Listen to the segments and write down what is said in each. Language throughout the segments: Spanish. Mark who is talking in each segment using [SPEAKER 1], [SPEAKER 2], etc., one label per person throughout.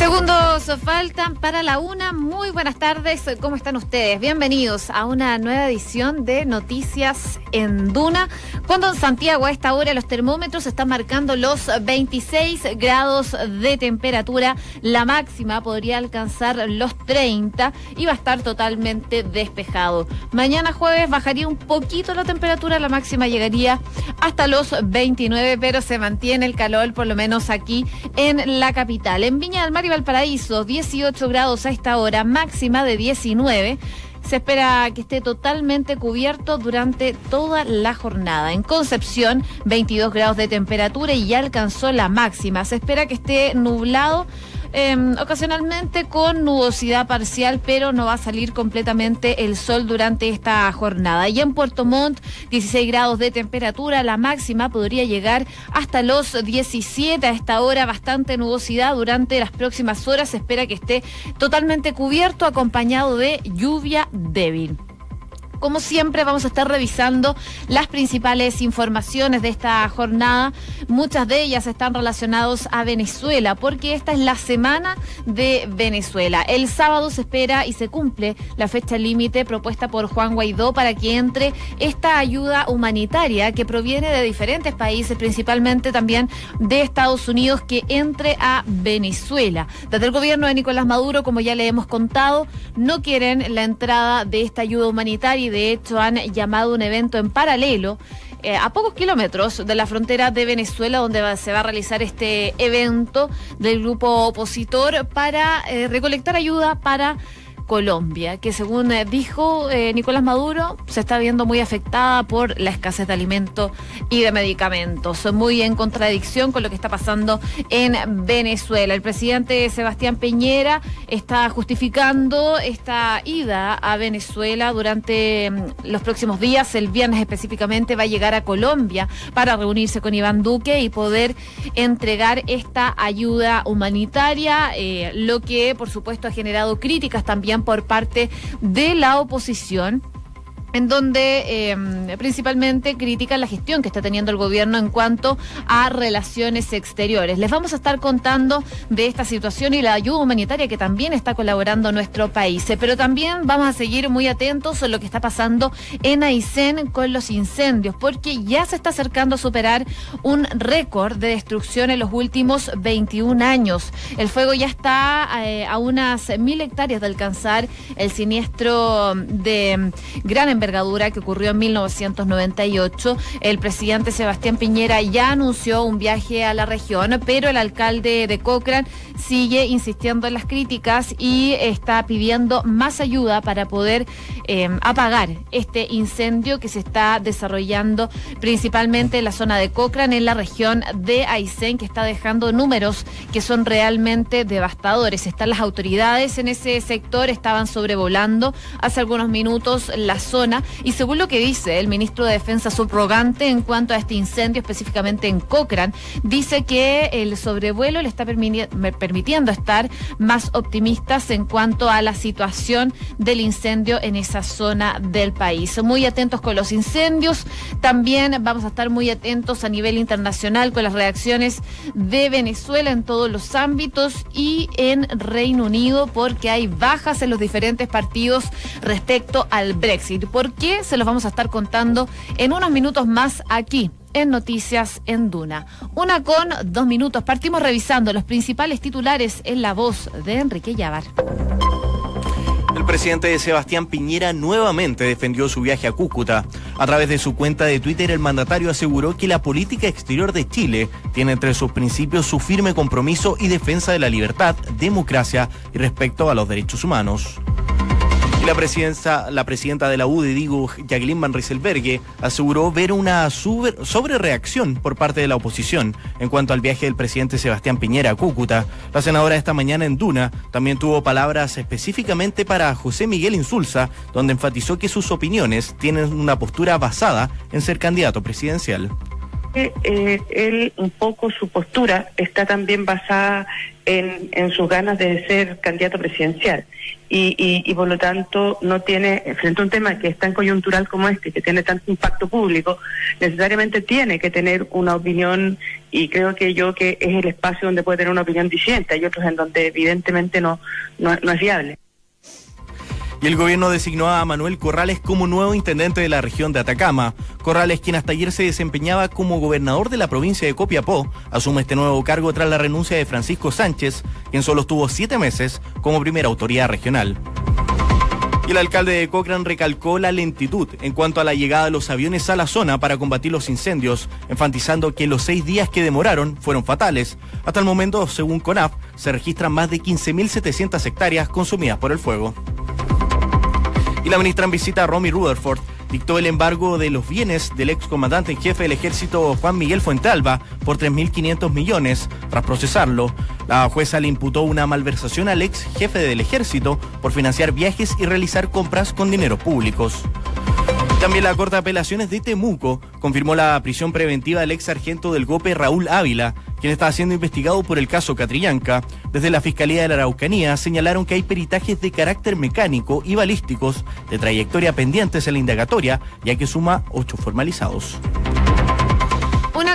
[SPEAKER 1] Segundos faltan para la una. Muy buenas tardes. ¿Cómo están ustedes? Bienvenidos a una nueva edición de Noticias en Duna. Cuando en Santiago a esta hora los termómetros están marcando los 26 grados de temperatura. La máxima podría alcanzar los 30 y va a estar totalmente despejado. Mañana jueves bajaría un poquito la temperatura. La máxima llegaría hasta los 29, pero se mantiene el calor por lo menos aquí en la capital. En Viña del Mar Valparaíso, 18 grados a esta hora, máxima de 19. Se espera que esté totalmente cubierto durante toda la jornada. En Concepción, 22 grados de temperatura y ya alcanzó la máxima. Se espera que esté nublado Em, ocasionalmente con nubosidad parcial, pero no va a salir completamente el sol durante esta jornada. Y en Puerto Montt, 16 grados de temperatura, la máxima podría llegar hasta los 17 a esta hora, bastante nubosidad durante las próximas horas. Se espera que esté totalmente cubierto, acompañado de lluvia débil. Como siempre, vamos a estar revisando las principales informaciones de esta jornada. Muchas de ellas están relacionadas a Venezuela, porque esta es la semana de Venezuela. El sábado se espera y se cumple la fecha límite propuesta por Juan Guaidó para que entre esta ayuda humanitaria que proviene de diferentes países, principalmente también de Estados Unidos, que entre a Venezuela. Desde el gobierno de Nicolás Maduro, como ya le hemos contado, no quieren la entrada de esta ayuda humanitaria de hecho han llamado un evento en paralelo eh, a pocos kilómetros de la frontera de Venezuela, donde se va a realizar este evento del grupo opositor para eh, recolectar ayuda para Colombia, que según eh, dijo eh, Nicolás Maduro, se está viendo muy afectada por la escasez de alimentos y de medicamentos, muy en contradicción con lo que está pasando en Venezuela. El presidente Sebastián Peñera está justificando esta ida a Venezuela durante mm, los próximos días. El viernes específicamente va a llegar a Colombia para reunirse con Iván Duque y poder entregar esta ayuda humanitaria, eh, lo que por supuesto ha generado críticas también por parte de la oposición en donde em, principalmente critican la gestión que está teniendo el gobierno en cuanto a relaciones exteriores. Les vamos a estar contando de esta situación y la ayuda humanitaria que también está colaborando nuestro país. Pero también vamos a seguir muy atentos a lo que está pasando en Aysén con los incendios, porque ya se está acercando a superar un récord de destrucción en los últimos 21 años. El fuego ya está eh, a unas mil hectáreas de alcanzar el siniestro de gran envergadura que ocurrió en 1998. El presidente Sebastián Piñera ya anunció un viaje a la región, pero el alcalde de Cochrane sigue insistiendo en las críticas y está pidiendo más ayuda para poder em, apagar este incendio que se está desarrollando principalmente en la zona de Cochrane, en la región de Aysén, que está dejando números que son realmente devastadores. Están las autoridades en ese sector, estaban sobrevolando hace algunos minutos la zona y según lo que dice el ministro de Defensa subrogante en cuanto a este incendio, específicamente en Cochrane, dice que el sobrevuelo le está permitiendo estar más optimistas en cuanto a la situación del incendio en esa zona del país. Muy atentos con los incendios, también vamos a estar muy atentos a nivel internacional con las reacciones de Venezuela en todos los ámbitos y en Reino Unido porque hay bajas en los diferentes partidos respecto al Brexit. ¿Por qué? Se los vamos a estar contando en unos minutos más aquí en Noticias en Duna. Una con dos minutos. Partimos revisando los principales titulares en la voz de Enrique Llavar.
[SPEAKER 2] El presidente Sebastián Piñera nuevamente defendió su viaje a Cúcuta. A través de su cuenta de Twitter, el mandatario aseguró que la política exterior de Chile tiene entre sus principios su firme compromiso y defensa de la libertad, democracia y respeto a los derechos humanos. Y la, la presidenta de la UDI, digo, Jacqueline Van Rieselberghe, aseguró ver una sobrereacción por parte de la oposición en cuanto al viaje del presidente Sebastián Piñera a Cúcuta. La senadora esta mañana en Duna también tuvo palabras específicamente para José Miguel Insulza, donde enfatizó que sus opiniones tienen una postura basada en ser candidato presidencial.
[SPEAKER 3] Eh, él un poco su postura está también basada en, en sus ganas de ser candidato presidencial. Y, y, por lo tanto no tiene, frente a un tema que es tan coyuntural como este, que tiene tanto impacto público, necesariamente tiene que tener una opinión y creo que yo que es el espacio donde puede tener una opinión disidente, hay otros en donde evidentemente no, no, no es viable
[SPEAKER 2] y el gobierno designó a Manuel Corrales como nuevo intendente de la región de Atacama. Corrales, quien hasta ayer se desempeñaba como gobernador de la provincia de Copiapó, asume este nuevo cargo tras la renuncia de Francisco Sánchez, quien solo estuvo siete meses como primera autoridad regional. Y el alcalde de Cochrane recalcó la lentitud en cuanto a la llegada de los aviones a la zona para combatir los incendios, enfatizando que los seis días que demoraron fueron fatales. Hasta el momento, según CONAF, se registran más de 15.700 hectáreas consumidas por el fuego. Y la ministra en visita, Romy Rutherford, dictó el embargo de los bienes del excomandante en jefe del ejército Juan Miguel Fuentalba por 3.500 millones. Tras procesarlo, la jueza le imputó una malversación al ex jefe del ejército por financiar viajes y realizar compras con dinero públicos. También la Corte de Apelaciones de Temuco confirmó la prisión preventiva del ex sargento del GOPE Raúl Ávila, quien está siendo investigado por el caso Catrillanca. Desde la Fiscalía de la Araucanía señalaron que hay peritajes de carácter mecánico y balísticos de trayectoria pendientes en la indagatoria, ya que suma ocho formalizados.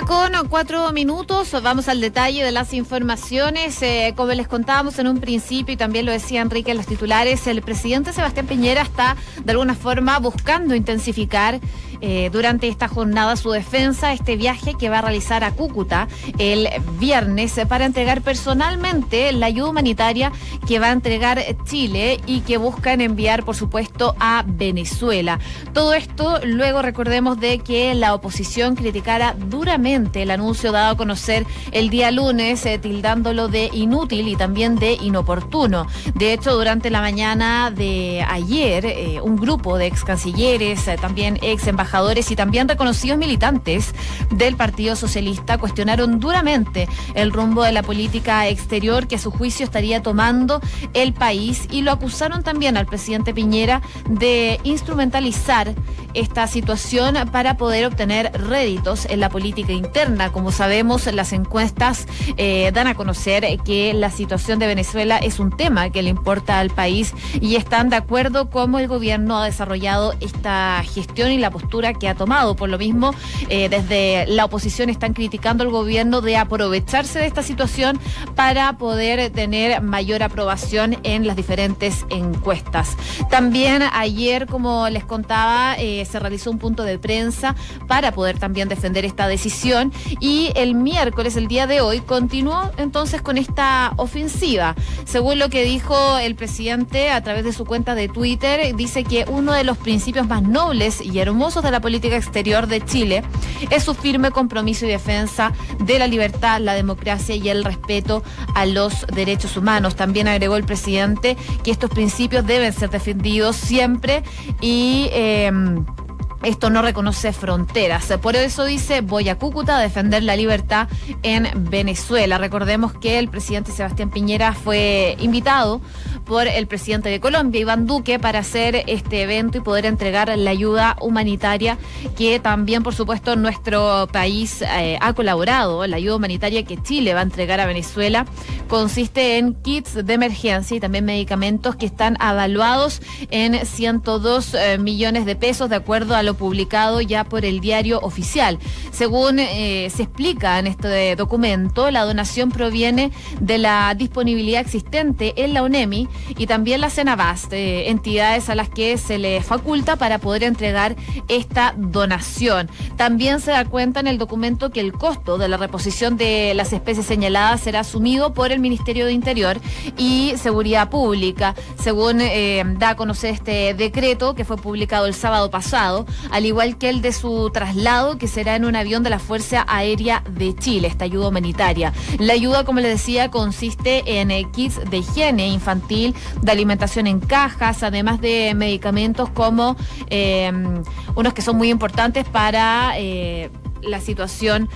[SPEAKER 1] Con cuatro minutos, vamos al detalle de las informaciones. Eh, como les contábamos en un principio y también lo decía Enrique en los titulares, el presidente Sebastián Piñera está de alguna forma buscando intensificar eh, durante esta jornada su defensa, este viaje que va a realizar a Cúcuta el viernes para entregar personalmente la ayuda humanitaria que va a entregar Chile y que buscan enviar, por supuesto, a Venezuela. Todo esto luego recordemos de que la oposición criticara duramente el anuncio dado a conocer el día lunes, eh, tildándolo de inútil y también de inoportuno. De hecho, durante la mañana de ayer, eh, un grupo de ex cancilleres, también ex embajadores, y también reconocidos militantes del Partido Socialista cuestionaron duramente el rumbo de la política exterior que a su juicio estaría tomando el país y lo acusaron también al presidente Piñera de instrumentalizar esta situación para poder obtener réditos en la política interna. Como sabemos, las encuestas eh, dan a conocer que la situación de Venezuela es un tema que le importa al país y están de acuerdo cómo el gobierno ha desarrollado esta gestión y la postura que ha tomado. Por lo mismo, eh, desde la oposición están criticando al gobierno de aprovecharse de esta situación para poder tener mayor aprobación en las diferentes encuestas. También ayer, como les contaba, eh, se realizó un punto de prensa para poder también defender esta decisión y el miércoles, el día de hoy, continuó entonces con esta ofensiva. Según lo que dijo el presidente a través de su cuenta de Twitter, dice que uno de los principios más nobles y hermosos de la política exterior de Chile es su firme compromiso y defensa de la libertad, la democracia y el respeto a los derechos humanos. También agregó el presidente que estos principios deben ser defendidos siempre y eh, esto no reconoce fronteras. Por eso dice, voy a Cúcuta a defender la libertad en Venezuela. Recordemos que el presidente Sebastián Piñera fue invitado por el presidente de Colombia, Iván Duque, para hacer este evento y poder entregar la ayuda humanitaria que también, por supuesto, nuestro país eh, ha colaborado. La ayuda humanitaria que Chile va a entregar a Venezuela consiste en kits de emergencia y también medicamentos que están avaluados en 102 eh, millones de pesos, de acuerdo a lo publicado ya por el diario oficial. Según eh, se explica en este documento, la donación proviene de la disponibilidad existente en la UNEMI y también la Cenabast, eh, entidades a las que se le faculta para poder entregar esta donación. También se da cuenta en el documento que el costo de la reposición de las especies señaladas será asumido por el Ministerio de Interior y Seguridad Pública, según eh, da a conocer este decreto que fue publicado el sábado pasado, al igual que el de su traslado, que será en un avión de la Fuerza Aérea de Chile, esta ayuda humanitaria. La ayuda, como les decía, consiste en eh, kits de higiene infantil de alimentación en cajas, además de medicamentos como eh, unos que son muy importantes para eh, la situación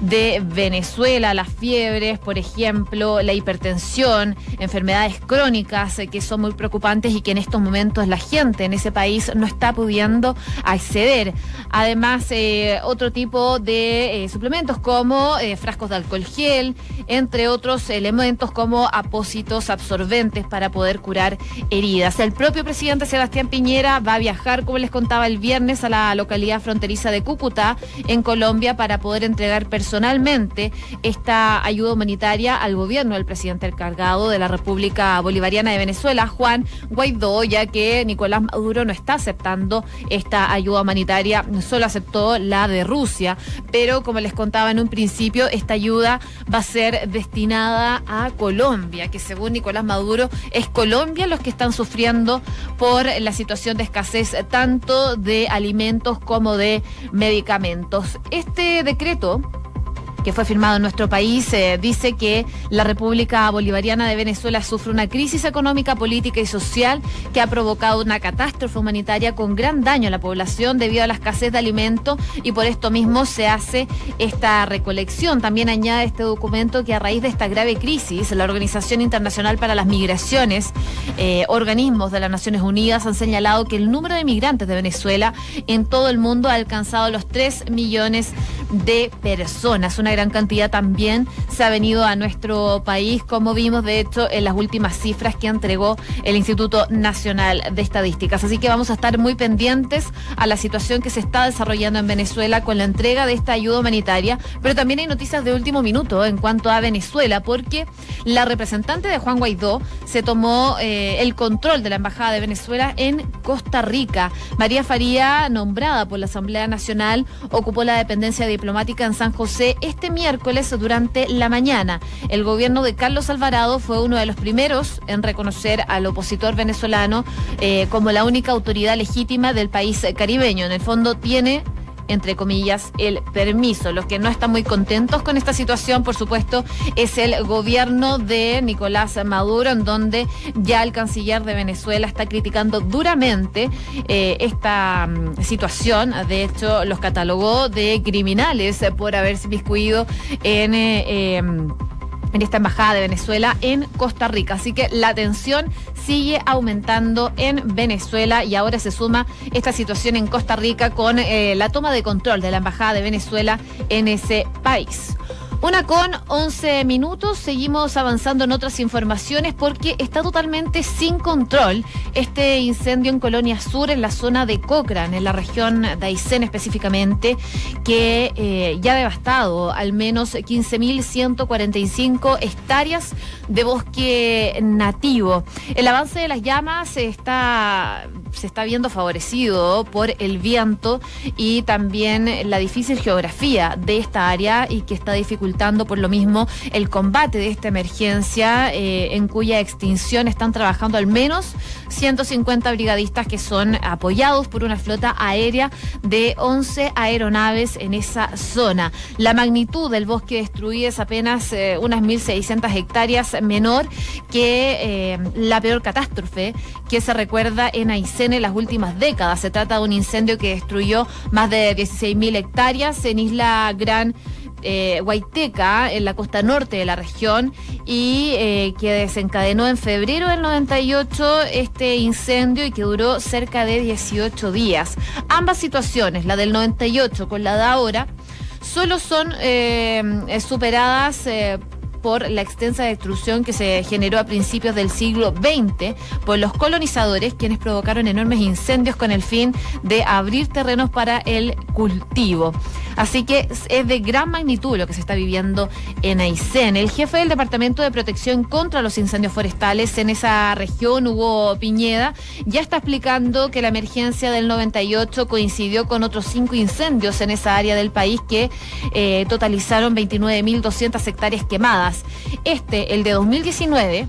[SPEAKER 1] de Venezuela, las fiebres, por ejemplo, la hipertensión, enfermedades crónicas eh, que son muy preocupantes y que en estos momentos la gente en ese país no está pudiendo acceder. Además, eh, otro tipo de eh, suplementos como frascos de alcohol gel, entre otros elementos como apósitos absorbentes para poder curar heridas. El propio presidente Sebastián Piñera va a viajar, como les contaba el viernes, a la localidad fronteriza de Cúcuta, en Colombia, para poder entregar personalmente esta ayuda humanitaria al gobierno del presidente encargado de la República Bolivariana de Venezuela, Juan Guaidó, ya que Nicolás Maduro no está aceptando esta ayuda humanitaria, solo aceptó la de Rusia, pero como les contaba en un principio, esta ayuda va a ser destinada a Colombia, que según Nicolás Maduro es Colombia los que están sufriendo por la situación de escasez tanto de alimentos como de medicamentos. Este decreto que fue firmado en nuestro país, eh, dice que la República Bolivariana de Venezuela sufre una crisis económica, política y social que ha provocado una catástrofe humanitaria con gran daño a la población debido a la escasez de alimentos y por esto mismo se hace esta recolección. También añade este documento que a raíz de esta grave crisis, la Organización Internacional para las Migraciones, eh, organismos de las Naciones Unidas han señalado que el número de migrantes de Venezuela en todo el mundo ha alcanzado los 3 millones de personas. Una gran cantidad también se ha venido a nuestro país, como vimos de hecho en las últimas cifras que entregó el Instituto Nacional de Estadísticas. Así que vamos a estar muy pendientes a la situación que se está desarrollando en Venezuela con la entrega de esta ayuda humanitaria, pero también hay noticias de último minuto en cuanto a Venezuela, porque la representante de Juan Guaidó se tomó eh, el control de la Embajada de Venezuela en Costa Rica. María Faría, nombrada por la Asamblea Nacional, ocupó la dependencia diplomática en San José este miércoles durante la mañana. El gobierno de Carlos Alvarado fue uno de los primeros en reconocer al opositor venezolano eh, como la única autoridad legítima del país caribeño. En el fondo tiene entre comillas, el permiso. Los que no están muy contentos con esta situación, por supuesto, es el gobierno de Nicolás Maduro, en donde ya el canciller de Venezuela está criticando duramente eh, esta mm, situación. De hecho, los catalogó de criminales por haberse miscuido en... Eh, em, en esta embajada de Venezuela en Costa Rica. Así que la tensión sigue aumentando en Venezuela y ahora se suma esta situación en Costa Rica con eh, la toma de control de la embajada de Venezuela en ese país. Una con 11 minutos, seguimos avanzando en otras informaciones porque está totalmente sin control este incendio en Colonia Sur, en la zona de Cochrane, en la región de Aysén específicamente, que eh, ya ha devastado al menos 15.145 hectáreas de bosque nativo. El avance de las llamas está se está viendo favorecido por el viento y también la difícil geografía de esta área y que está dificultando por lo mismo el combate de esta emergencia eh, en cuya extinción están trabajando al menos 150 brigadistas que son apoyados por una flota aérea de 11 aeronaves en esa zona. La magnitud del bosque destruido es apenas eh, unas 1.600 hectáreas menor que eh, la peor catástrofe que se recuerda en Aysén en las últimas décadas. Se trata de un incendio que destruyó más de 16.000 hectáreas en Isla Gran eh, Huayteca, en la costa norte de la región, y eh, que desencadenó en febrero del 98 este incendio y que duró cerca de 18 días. Ambas situaciones, la del 98 con la de ahora, solo son eh, superadas por la extensa destrucción que se generó a principios del siglo XX por los colonizadores, quienes provocaron enormes incendios con el fin de abrir terrenos para el cultivo. Así que es de gran magnitud lo que se está viviendo en Aysén. El jefe del Departamento de Protección contra los Incendios Forestales en esa región, Hugo Piñeda, ya está explicando que la emergencia del 98 coincidió con otros cinco incendios en esa área del país que eh, totalizaron 29.200 hectáreas quemadas. Este, el de 2019,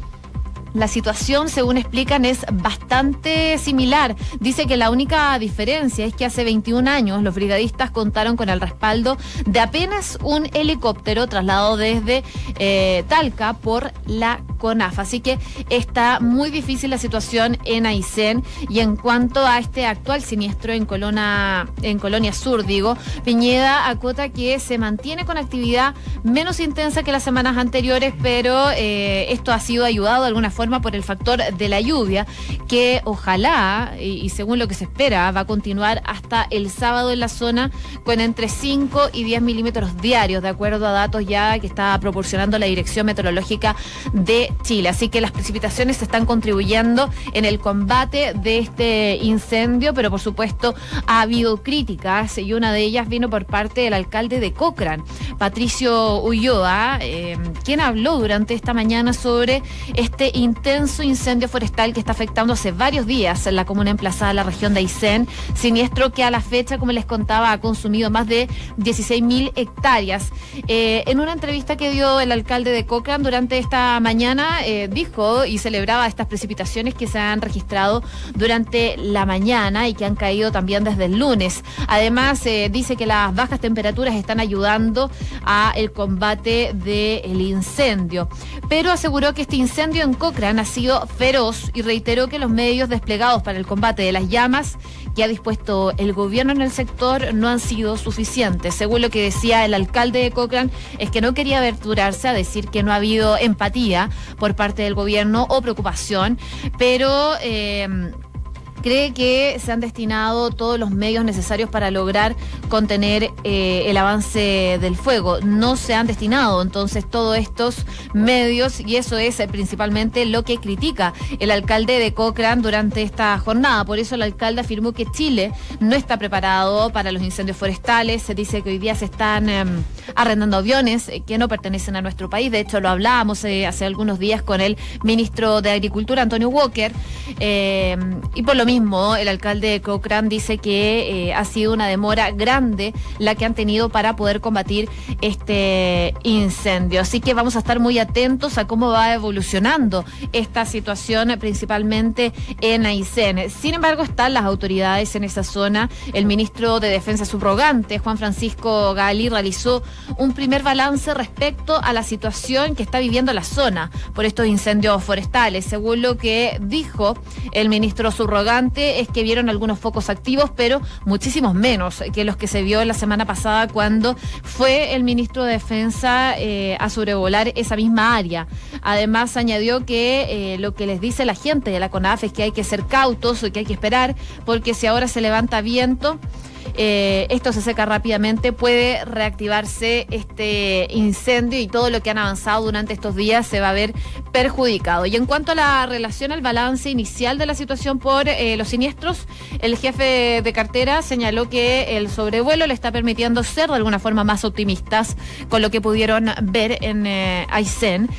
[SPEAKER 1] la situación, según explican, es bastante similar. Dice que la única diferencia es que hace 21 años los brigadistas contaron con el respaldo de apenas un helicóptero trasladado desde eh, Talca por la CONAF. Así que está muy difícil la situación en Aysén y en cuanto a este actual siniestro en, Colona, en Colonia Sur, digo, Piñeda acota que se mantiene con actividad menos intensa que las semanas anteriores, pero eh, esto ha sido ayudado de alguna forma por el factor de la lluvia, que ojalá, y, según lo que se espera, va a continuar hasta el sábado en la zona con entre 5 y 10 milímetros diarios, de acuerdo a datos ya que está proporcionando la Dirección Meteorológica de Chile. Así que las precipitaciones están contribuyendo en el combate de este incendio, pero por supuesto ha habido críticas y una de ellas vino por parte del alcalde de Cochrane, Patricio Ulloa, eh, quien habló durante esta mañana sobre este intenso incendio forestal que está afectando hace varios días en la comuna emplazada en la región de Aysén, siniestro que a la fecha, como les contaba, ha consumido más de 16 mil hectáreas. Eh, en una entrevista que dio el alcalde de Cochrane durante esta mañana, eh, dijo y celebraba estas precipitaciones que se han registrado durante la mañana y que han caído también desde el lunes. Además, eh, dice que las bajas temperaturas están ayudando a el combate del incendio. Pero aseguró que este incendio en Cochrane ha sido feroz y reiteró que los medios desplegados para el combate de las llamas que ha dispuesto el gobierno en el sector no han sido suficientes. Según lo que decía el alcalde de Cochrane, es que no quería aventurarse a decir que no ha habido empatía por parte del gobierno o preocupación, pero... Eh, cree que se han destinado todos los medios necesarios para lograr contener eh, el avance del fuego. No se han destinado entonces todos estos medios y eso es eh, principalmente lo que critica el alcalde de Cochrane durante esta jornada. Por eso el alcalde afirmó que Chile no está preparado para los incendios forestales. Se dice que hoy día se están em, arrendando aviones eh, que no pertenecen a nuestro país. De hecho, lo hablábamos hace algunos días con el ministro de Agricultura, Antonio Walker, em, y por lo mismo, el alcalde de Cochrane dice que eh, ha sido una demora grande la que han tenido para poder combatir este incendio. Así que vamos a estar muy atentos a cómo va evolucionando esta situación, principalmente en Aysén. Sin embargo, están las autoridades en esa zona. El ministro de Defensa subrogante, Juan Francisco Gali, realizó un primer balance respecto a la situación que está viviendo la zona por estos incendios forestales. Según lo que dijo el ministro subrogante, es que vieron algunos focos activos, pero muchísimos menos que los que se vio la semana pasada cuando fue el ministro de Defensa eh, a sobrevolar esa misma área. Además, añadió que eh, lo que les dice la gente de la CONAF es que hay que ser cautos, que hay que esperar, porque si ahora se levanta viento, eh, esto se seca rápidamente, puede reactivarse este incendio y todo lo que han avanzado durante estos días se va a ver perjudicado. Y en cuanto a la relación al balance inicial de la situación por eh, los siniestros, el jefe de cartera señaló que el sobrevuelo le está permitiendo ser de alguna forma más optimistas con lo que pudieron ver en eh, Aysén.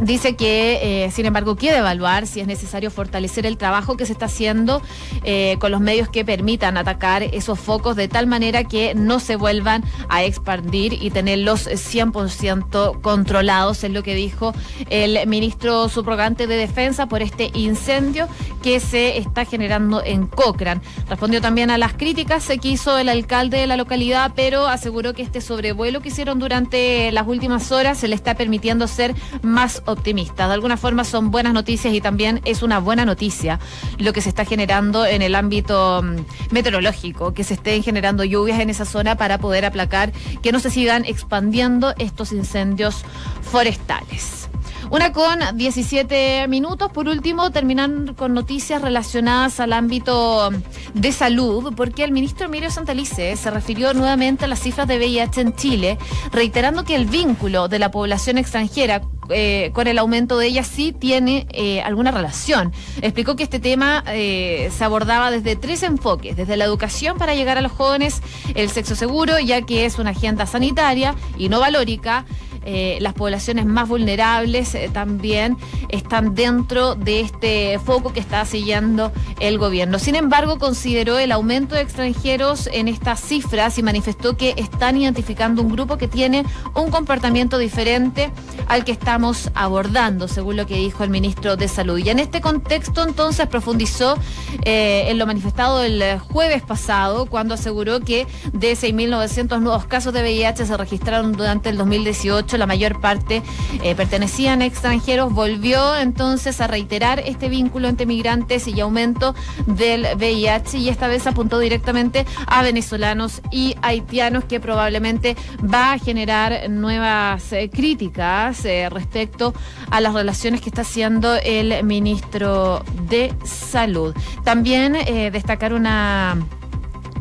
[SPEAKER 1] Dice que, eh, sin embargo, quiere evaluar si es necesario fortalecer el trabajo que se está haciendo eh, con los medios que permitan atacar esos focos de tal manera que no se vuelvan a expandir y tenerlos 100% controlados, es lo que dijo el ministro subrogante de Defensa por este incendio que se está generando en Cochrane. Respondió también a las críticas que hizo el alcalde de la localidad, pero aseguró que este sobrevuelo que hicieron durante las últimas horas se le está permitiendo ser más optimistas. De alguna forma son buenas noticias y también es una buena noticia lo que se está generando en el ámbito mm, meteorológico, que se estén generando lluvias en esa zona para poder aplacar que no se sigan expandiendo estos incendios forestales. Una con 17 minutos. Por último, terminan con noticias relacionadas al ámbito de salud, porque el ministro Emilio Santalice se refirió nuevamente a las cifras de VIH en Chile, reiterando que el vínculo de la población extranjera eh, con el aumento de ella sí tiene eh, alguna relación. Explicó que este tema eh, se abordaba desde tres enfoques, desde la educación para llegar a los jóvenes, el sexo seguro, ya que es una agenda sanitaria y no valórica, eh, las poblaciones más vulnerables eh, también están dentro de este foco que está siguiendo el gobierno. Sin embargo, consideró el aumento de extranjeros en estas cifras y manifestó que están identificando un grupo que tiene un comportamiento diferente al que estamos abordando, según lo que dijo el ministro de Salud. Y en este contexto, entonces, profundizó eh, en lo manifestado el jueves pasado, cuando aseguró que de 6.900 nuevos casos de VIH se registraron durante el 2018 2018 la mayor parte eh, pertenecían a extranjeros, volvió entonces a reiterar este vínculo entre migrantes y aumento del VIH y esta vez apuntó directamente a venezolanos y haitianos que probablemente va a generar nuevas eh, críticas eh, respecto a las relaciones que está haciendo el ministro de Salud. También destacar una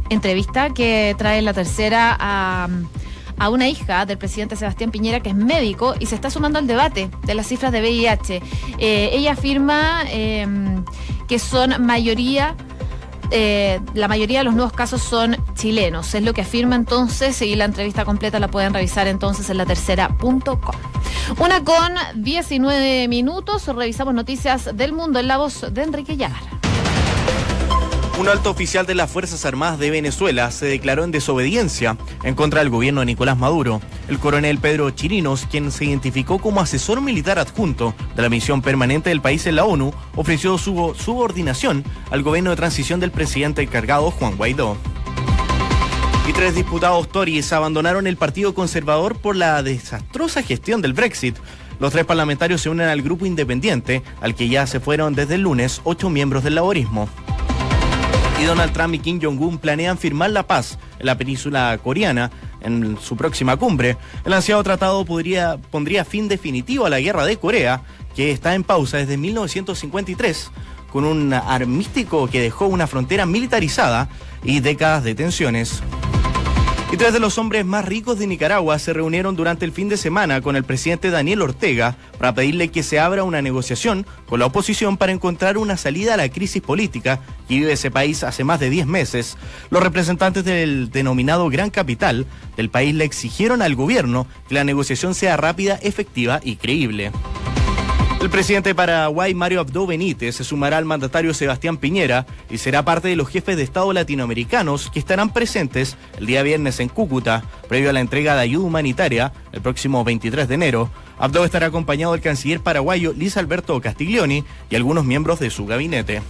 [SPEAKER 1] entrevista que trae la tercera a a una hija del presidente Sebastián Piñera que es médico y se está sumando al debate de las cifras de VIH. Eh, ella afirma em, que son mayoría eh, la mayoría de los nuevos casos son chilenos. Es lo que afirma entonces y la entrevista completa la pueden revisar entonces en la tercera.com. Una con 19 minutos, revisamos noticias del mundo en la voz de Enrique Llagar.
[SPEAKER 2] Un alto oficial de las Fuerzas Armadas de Venezuela se declaró en desobediencia en contra del gobierno de Nicolás Maduro. El coronel Pedro Chirinos, quien se identificó como asesor militar adjunto de la misión permanente del país en la ONU, ofreció su subordinación al gobierno de transición del presidente encargado Juan Guaidó. Y tres diputados Tories abandonaron el Partido Conservador por la desastrosa gestión del Brexit. Los tres parlamentarios se unen al grupo independiente, al que ya se fueron desde el lunes ocho miembros del laborismo y Donald Trump y Kim Jong-un planean firmar la paz en la península coreana en su próxima cumbre. El ansiado tratado podría, pondría fin definitivo a la guerra de Corea, que está en pausa desde 1953, con un armístico que dejó una frontera militarizada y décadas de tensiones. Y tres de los hombres más ricos de Nicaragua se reunieron durante el fin de semana con el presidente Daniel Ortega para pedirle que se abra una negociación con la oposición para encontrar una salida a la crisis política que vive ese país hace más de 10 meses. Los representantes del denominado Gran Capital del país le exigieron al gobierno que la negociación sea rápida, efectiva y creíble. El presidente de Paraguay, Mario Abdo Benítez, se sumará al mandatario Sebastián Piñera y será parte de los jefes de Estado latinoamericanos que estarán presentes el día viernes en Cúcuta, previo a la entrega de ayuda humanitaria el próximo 23 de enero. Abdo estará acompañado del canciller paraguayo Luis Alberto Castiglioni y algunos miembros de su gabinete.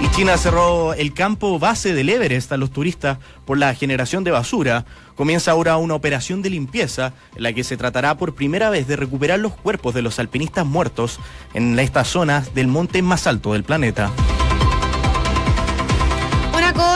[SPEAKER 2] Y China cerró el campo base del Everest a los turistas por la generación de basura. Comienza ahora una operación de limpieza en la que se tratará por primera vez de recuperar los cuerpos de los alpinistas muertos en estas zonas del monte más alto del planeta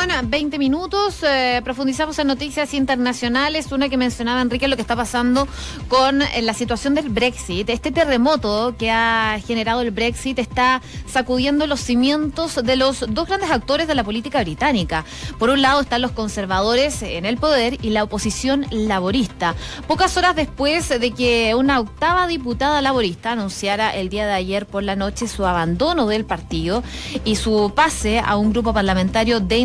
[SPEAKER 1] con 20 minutos. Eh, profundizamos en noticias internacionales. Una que mencionaba Enrique, lo que está pasando con eh, la situación del Brexit. Este terremoto que ha generado el Brexit está sacudiendo los cimientos de los dos grandes actores de la política británica. Por un lado están los conservadores en el poder y la oposición laborista. Pocas horas después de que una octava diputada laborista anunciara el día de ayer por la noche su abandono del partido y su pase a un grupo parlamentario de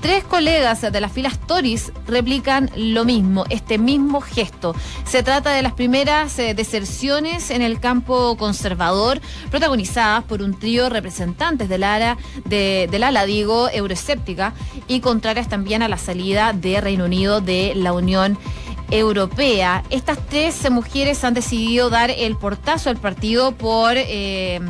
[SPEAKER 1] tres colegas de las filas Tories replican lo mismo, este mismo gesto. Se trata de las primeras eh, deserciones en el campo conservador, protagonizadas por un trío representantes del ala, de, del ala, digo, euroescéptica y contrarias también a la salida de Reino Unido de la Unión Europea. Estas tres mujeres han decidido dar el portazo al partido por... Eh,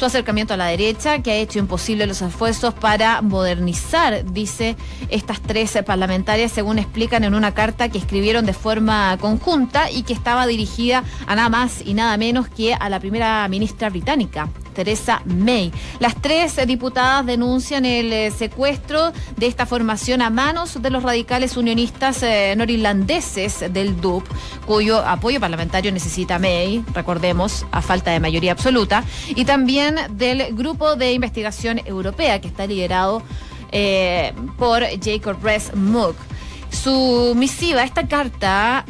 [SPEAKER 1] su acercamiento a la derecha, que ha hecho imposible los esfuerzos para modernizar, dice estas tres parlamentarias, según explican en una carta que escribieron de forma conjunta y que estaba dirigida a nada más y nada menos que a la primera ministra británica, Teresa May. Las tres diputadas denuncian el eh, secuestro de esta formación a manos de los radicales unionistas eh, norirlandeses del DUP, cuyo apoyo parlamentario necesita May, recordemos, a falta de mayoría absoluta, y también del Grupo de Investigación Europea, que está liderado eh, por Jacob Rees-Mogg. Su misiva, esta carta,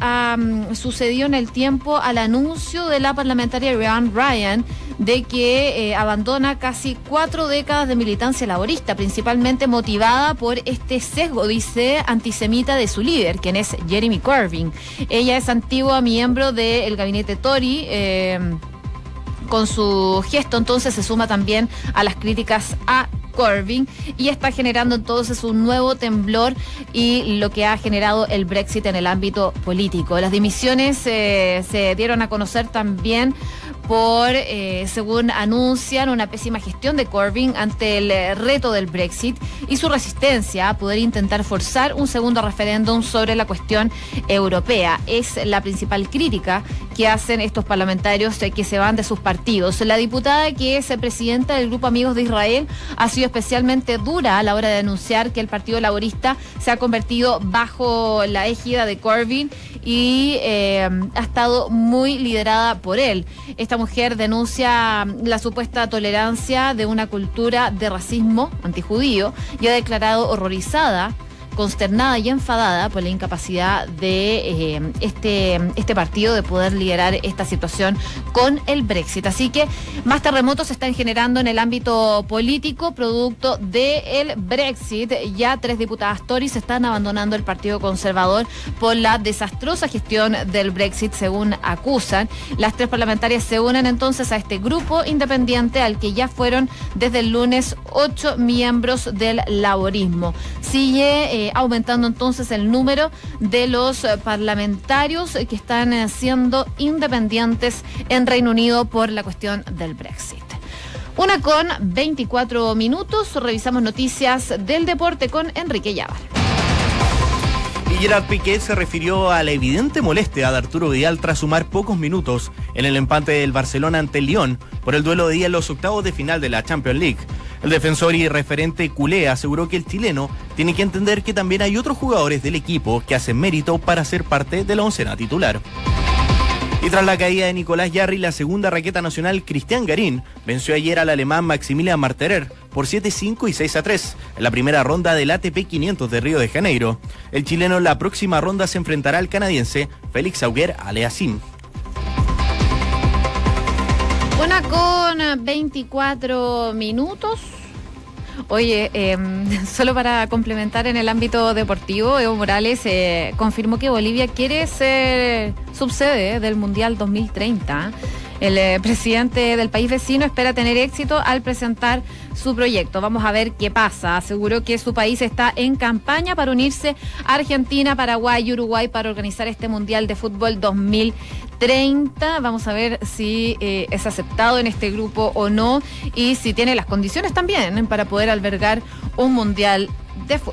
[SPEAKER 1] sucedió en el tiempo al anuncio de la parlamentaria Ryan Ryan de que eh, abandona casi cuatro décadas de militancia laborista, principalmente motivada por este sesgo, dice, antisemita de su líder, quien es Jeremy Corbyn. Ella es antigua miembro del gabinete Tory. Eh, con su gesto entonces se suma también a las críticas a Corbyn y está generando entonces un nuevo temblor y lo que ha generado el Brexit en el ámbito político. Las dimisiones eh, se dieron a conocer también por, eh, según anuncian, una pésima gestión de Corbyn ante el eh, reto del Brexit y su resistencia a poder intentar forzar un segundo referéndum sobre la cuestión europea. Es la principal crítica que hacen estos parlamentarios eh, que se van de sus partidos. La diputada que es presidenta del Grupo Amigos de Israel ha sido especialmente dura a la hora de anunciar que el Partido Laborista se ha convertido bajo la égida de Corbyn y eh, ha estado muy liderada por él. Esta mujer denuncia la supuesta tolerancia de una cultura de racismo antijudío y ha declarado horrorizada consternada y enfadada por la incapacidad de eh, este, este partido de poder liderar esta situación con el Brexit. Así que más terremotos se están generando en el ámbito político, producto del Brexit. Ya tres diputadas Tories están abandonando el Partido Conservador por la desastrosa gestión del Brexit, según acusan. Las tres parlamentarias se unen entonces a este grupo independiente al que ya fueron desde el lunes ocho miembros del laborismo. Sigue eh, aumentando entonces el número de los eh, parlamentarios que están eh, siendo independientes en Reino Unido por la cuestión del Brexit. Una con 24 minutos, revisamos noticias del deporte con Enrique Llávar.
[SPEAKER 2] Y Gerard Piqué se refirió a la evidente molestia de Arturo Vidal tras sumar pocos minutos en el empate del Barcelona ante el Lyon por el duelo de día en los octavos de final de la Champions League. El defensor y referente culé aseguró que el chileno tiene que entender que también hay otros jugadores del equipo que hacen mérito para ser parte de la oncena titular. Y tras la caída de Nicolás Yarri, la segunda raqueta nacional, Cristian Garín, venció ayer al alemán Maximilian Marterer por 7-5 y 6-3 en la primera ronda del ATP 500 de Río de Janeiro. El chileno en la próxima ronda se enfrentará al canadiense Félix Auger Aleasim.
[SPEAKER 1] Una con 24 minutos. Oye, em, solo para complementar en el ámbito deportivo, Evo Morales eh, confirmó que Bolivia quiere ser subsede del Mundial 2030. El eh, presidente del país vecino espera tener éxito al presentar su proyecto. Vamos a ver qué pasa. Aseguró que su país está en campaña para unirse a Argentina, Paraguay y Uruguay para organizar este Mundial de Fútbol 2030. Vamos a ver si eh, es aceptado en este grupo o no y si tiene las condiciones también para poder albergar un Mundial de Fútbol.